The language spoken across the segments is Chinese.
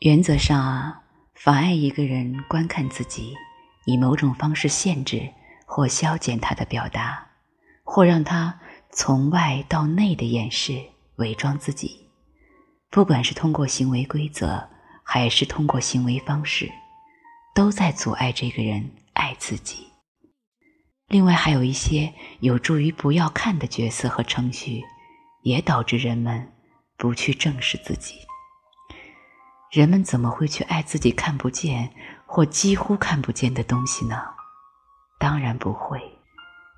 原则上啊，妨碍一个人观看自己，以某种方式限制或消减他的表达，或让他从外到内的掩饰、伪装自己，不管是通过行为规则，还是通过行为方式，都在阻碍这个人爱自己。另外，还有一些有助于不要看的角色和程序，也导致人们不去正视自己。人们怎么会去爱自己看不见或几乎看不见的东西呢？当然不会。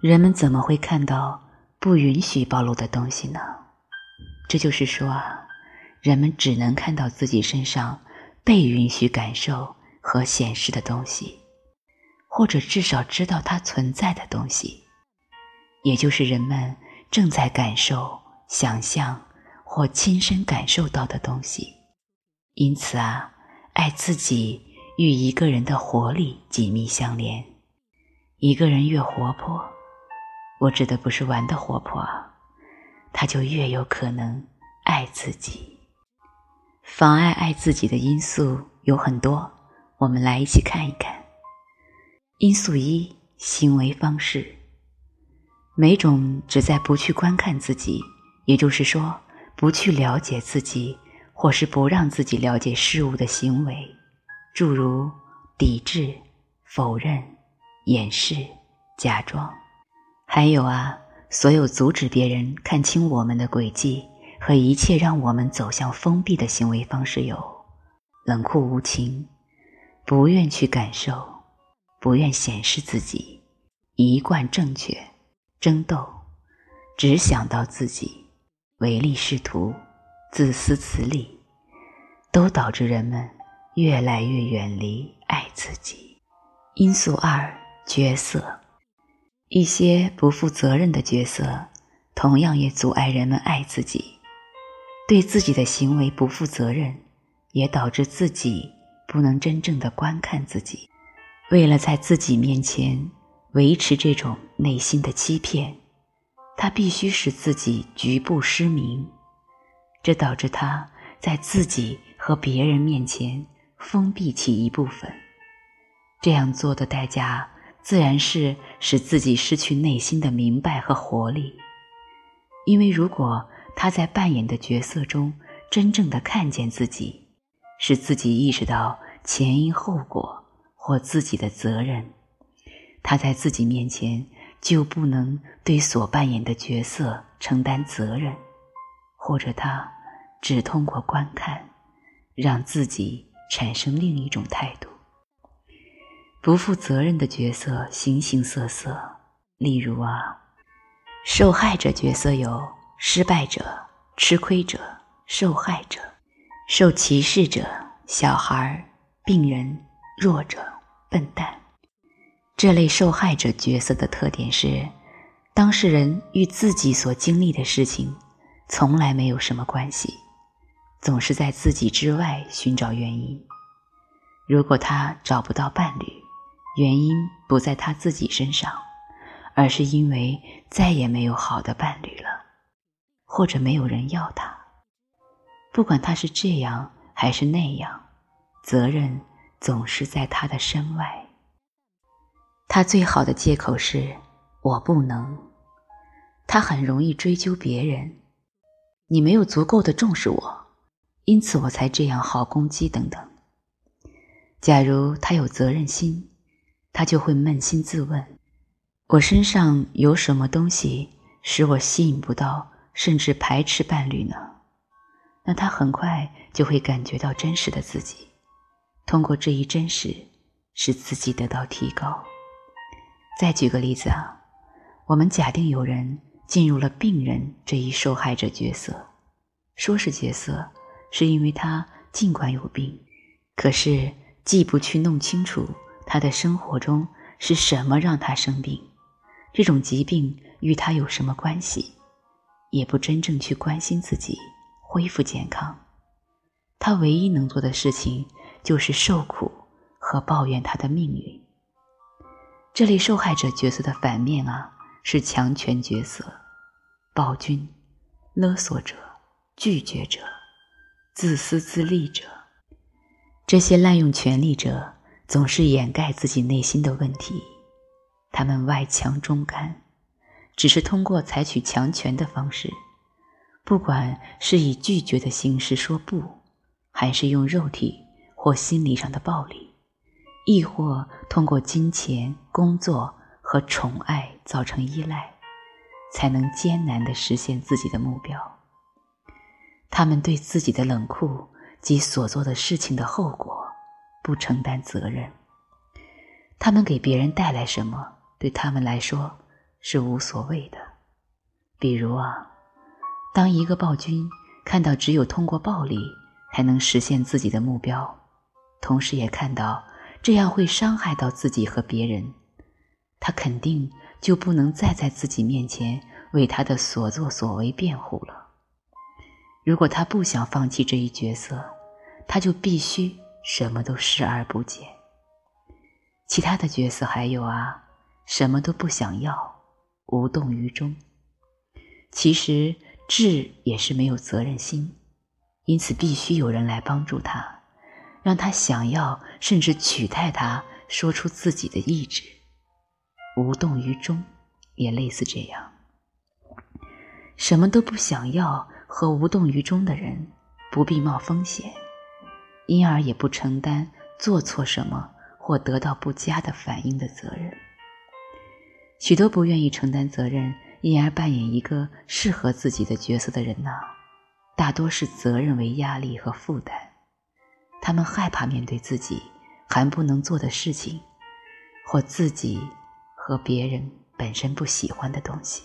人们怎么会看到不允许暴露的东西呢？这就是说啊，人们只能看到自己身上被允许感受和显示的东西，或者至少知道它存在的东西，也就是人们正在感受、想象或亲身感受到的东西。因此啊，爱自己与一个人的活力紧密相连。一个人越活泼，我指的不是玩的活泼，他就越有可能爱自己。妨碍爱自己的因素有很多，我们来一起看一看。因素一：行为方式。每种只在不去观看自己，也就是说，不去了解自己。或是不让自己了解事物的行为，诸如抵制、否认、掩饰、假装，还有啊，所有阻止别人看清我们的轨迹和一切让我们走向封闭的行为方式有：冷酷无情、不愿去感受、不愿显示自己、一贯正确、争斗、只想到自己、唯利是图。自私自利，都导致人们越来越远离爱自己。因素二：角色。一些不负责任的角色，同样也阻碍人们爱自己。对自己的行为不负责任，也导致自己不能真正的观看自己。为了在自己面前维持这种内心的欺骗，他必须使自己局部失明。这导致他在自己和别人面前封闭起一部分，这样做的代价自然是使自己失去内心的明白和活力。因为如果他在扮演的角色中真正的看见自己，使自己意识到前因后果或自己的责任，他在自己面前就不能对所扮演的角色承担责任。或者他只通过观看，让自己产生另一种态度。不负责任的角色形形色色，例如啊，受害者角色有失败者、吃亏者、受害者、受歧视者、小孩、病人、弱者、笨蛋。这类受害者角色的特点是，当事人与自己所经历的事情。从来没有什么关系，总是在自己之外寻找原因。如果他找不到伴侣，原因不在他自己身上，而是因为再也没有好的伴侣了，或者没有人要他。不管他是这样还是那样，责任总是在他的身外。他最好的借口是我不能。他很容易追究别人。你没有足够的重视我，因此我才这样好攻击等等。假如他有责任心，他就会扪心自问：我身上有什么东西使我吸引不到，甚至排斥伴侣呢？那他很快就会感觉到真实的自己，通过这一真实，使自己得到提高。再举个例子啊，我们假定有人。进入了病人这一受害者角色，说是角色，是因为他尽管有病，可是既不去弄清楚他的生活中是什么让他生病，这种疾病与他有什么关系，也不真正去关心自己恢复健康，他唯一能做的事情就是受苦和抱怨他的命运。这类受害者角色的反面啊，是强权角色。暴君、勒索者、拒绝者、自私自利者，这些滥用权力者总是掩盖自己内心的问题，他们外强中干，只是通过采取强权的方式，不管是以拒绝的形式说不，还是用肉体或心理上的暴力，亦或通过金钱、工作和宠爱造成依赖，才能艰难地实现自己的目标。他们对自己的冷酷。及所做的事情的后果，不承担责任。他们给别人带来什么，对他们来说是无所谓的。比如啊，当一个暴君看到只有通过暴力才能实现自己的目标，同时也看到这样会伤害到自己和别人，他肯定就不能再在自己面前为他的所作所为辩护了。如果他不想放弃这一角色，他就必须什么都视而不见。其他的角色还有啊，什么都不想要，无动于衷。其实智也是没有责任心，因此必须有人来帮助他，让他想要甚至取代他，说出自己的意志。无动于衷也类似这样，什么都不想要。和无动于衷的人不必冒风险，因而也不承担做错什么或得到不佳的反应的责任。许多不愿意承担责任，因而扮演一个适合自己的角色的人呢，大多是责任为压力和负担。他们害怕面对自己还不能做的事情，或自己和别人本身不喜欢的东西。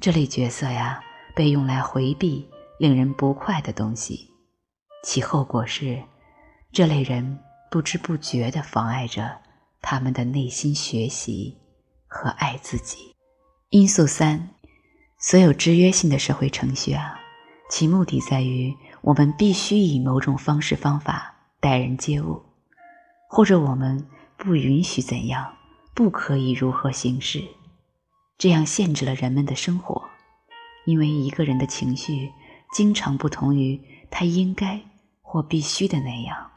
这类角色呀。被用来回避令人不快的东西，其后果是，这类人不知不觉地妨碍着他们的内心学习和爱自己。因素三，所有制约性的社会程序啊，其目的在于我们必须以某种方式方法待人接物，或者我们不允许怎样，不可以如何行事，这样限制了人们的生活。因为一个人的情绪经常不同于他应该或必须的那样，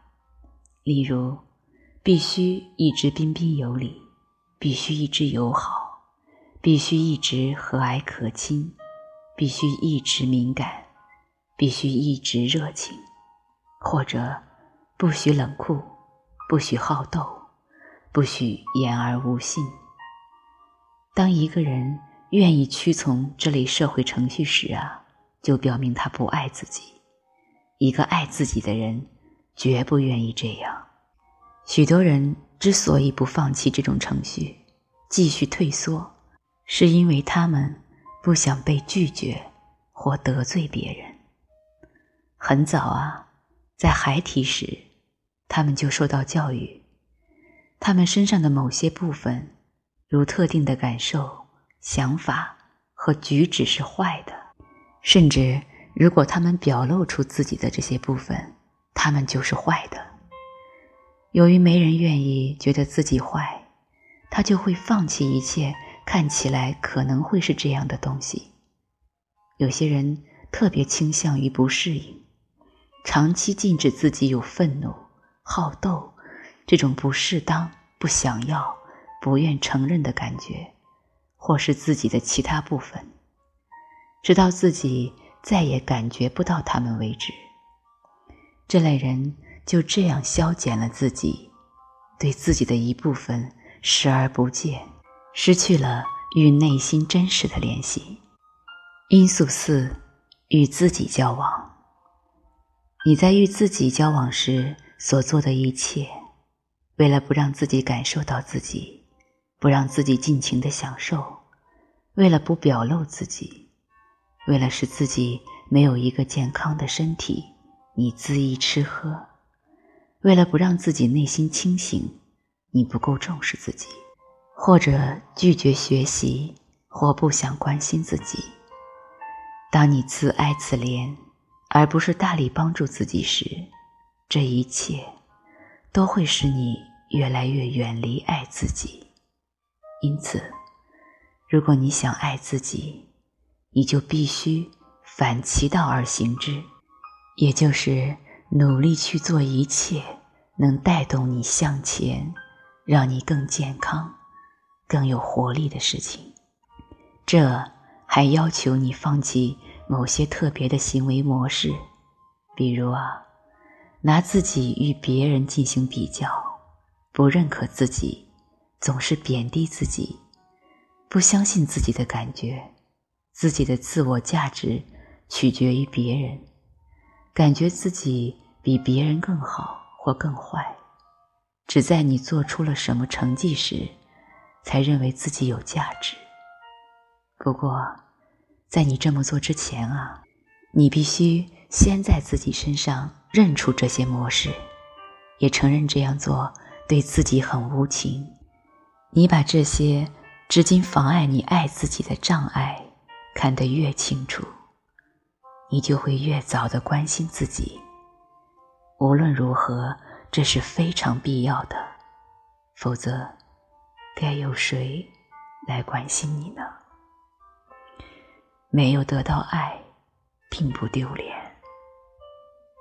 例如，必须一直彬彬有礼，必须一直友好，必须一直和蔼可亲，必须一直敏感，必须一直热情，或者不许冷酷，不许好斗，不许言而无信。当一个人。愿意屈从这类社会程序时啊，就表明他不爱自己。一个爱自己的人，绝不愿意这样。许多人之所以不放弃这种程序，继续退缩，是因为他们不想被拒绝或得罪别人。很早啊，在孩提时，他们就受到教育，他们身上的某些部分，如特定的感受。想法和举止是坏的，甚至如果他们表露出自己的这些部分，他们就是坏的。由于没人愿意觉得自己坏，他就会放弃一切看起来可能会是这样的东西。有些人特别倾向于不适应，长期禁止自己有愤怒、好斗这种不适当、不想要、不愿承认的感觉。或是自己的其他部分，直到自己再也感觉不到他们为止。这类人就这样消减了自己，对自己的一部分视而不见，失去了与内心真实的联系。因素四：与自己交往。你在与自己交往时所做的一切，为了不让自己感受到自己。不让自己尽情的享受，为了不表露自己，为了使自己没有一个健康的身体，你恣意吃喝；为了不让自己内心清醒，你不够重视自己，或者拒绝学习，或不想关心自己。当你自哀自怜，而不是大力帮助自己时，这一切都会使你越来越远离爱自己。因此，如果你想爱自己，你就必须反其道而行之，也就是努力去做一切能带动你向前、让你更健康、更有活力的事情。这还要求你放弃某些特别的行为模式，比如啊，拿自己与别人进行比较，不认可自己，总是贬低自己，不相信自己的感觉，自己的自我价值取决于别人。感觉自己比别人更好或更坏，只在你做出了什么成绩时，才认为自己有价值。不过，在你这么做之前啊，你必须先在自己身上认出这些模式，也承认这样做对自己很无情。你把这些至今妨碍你爱自己的障碍看得越清楚。你就会越早的关心自己。无论如何，这是非常必要的，否则，该由谁来关心你呢？没有得到爱，并不丢脸。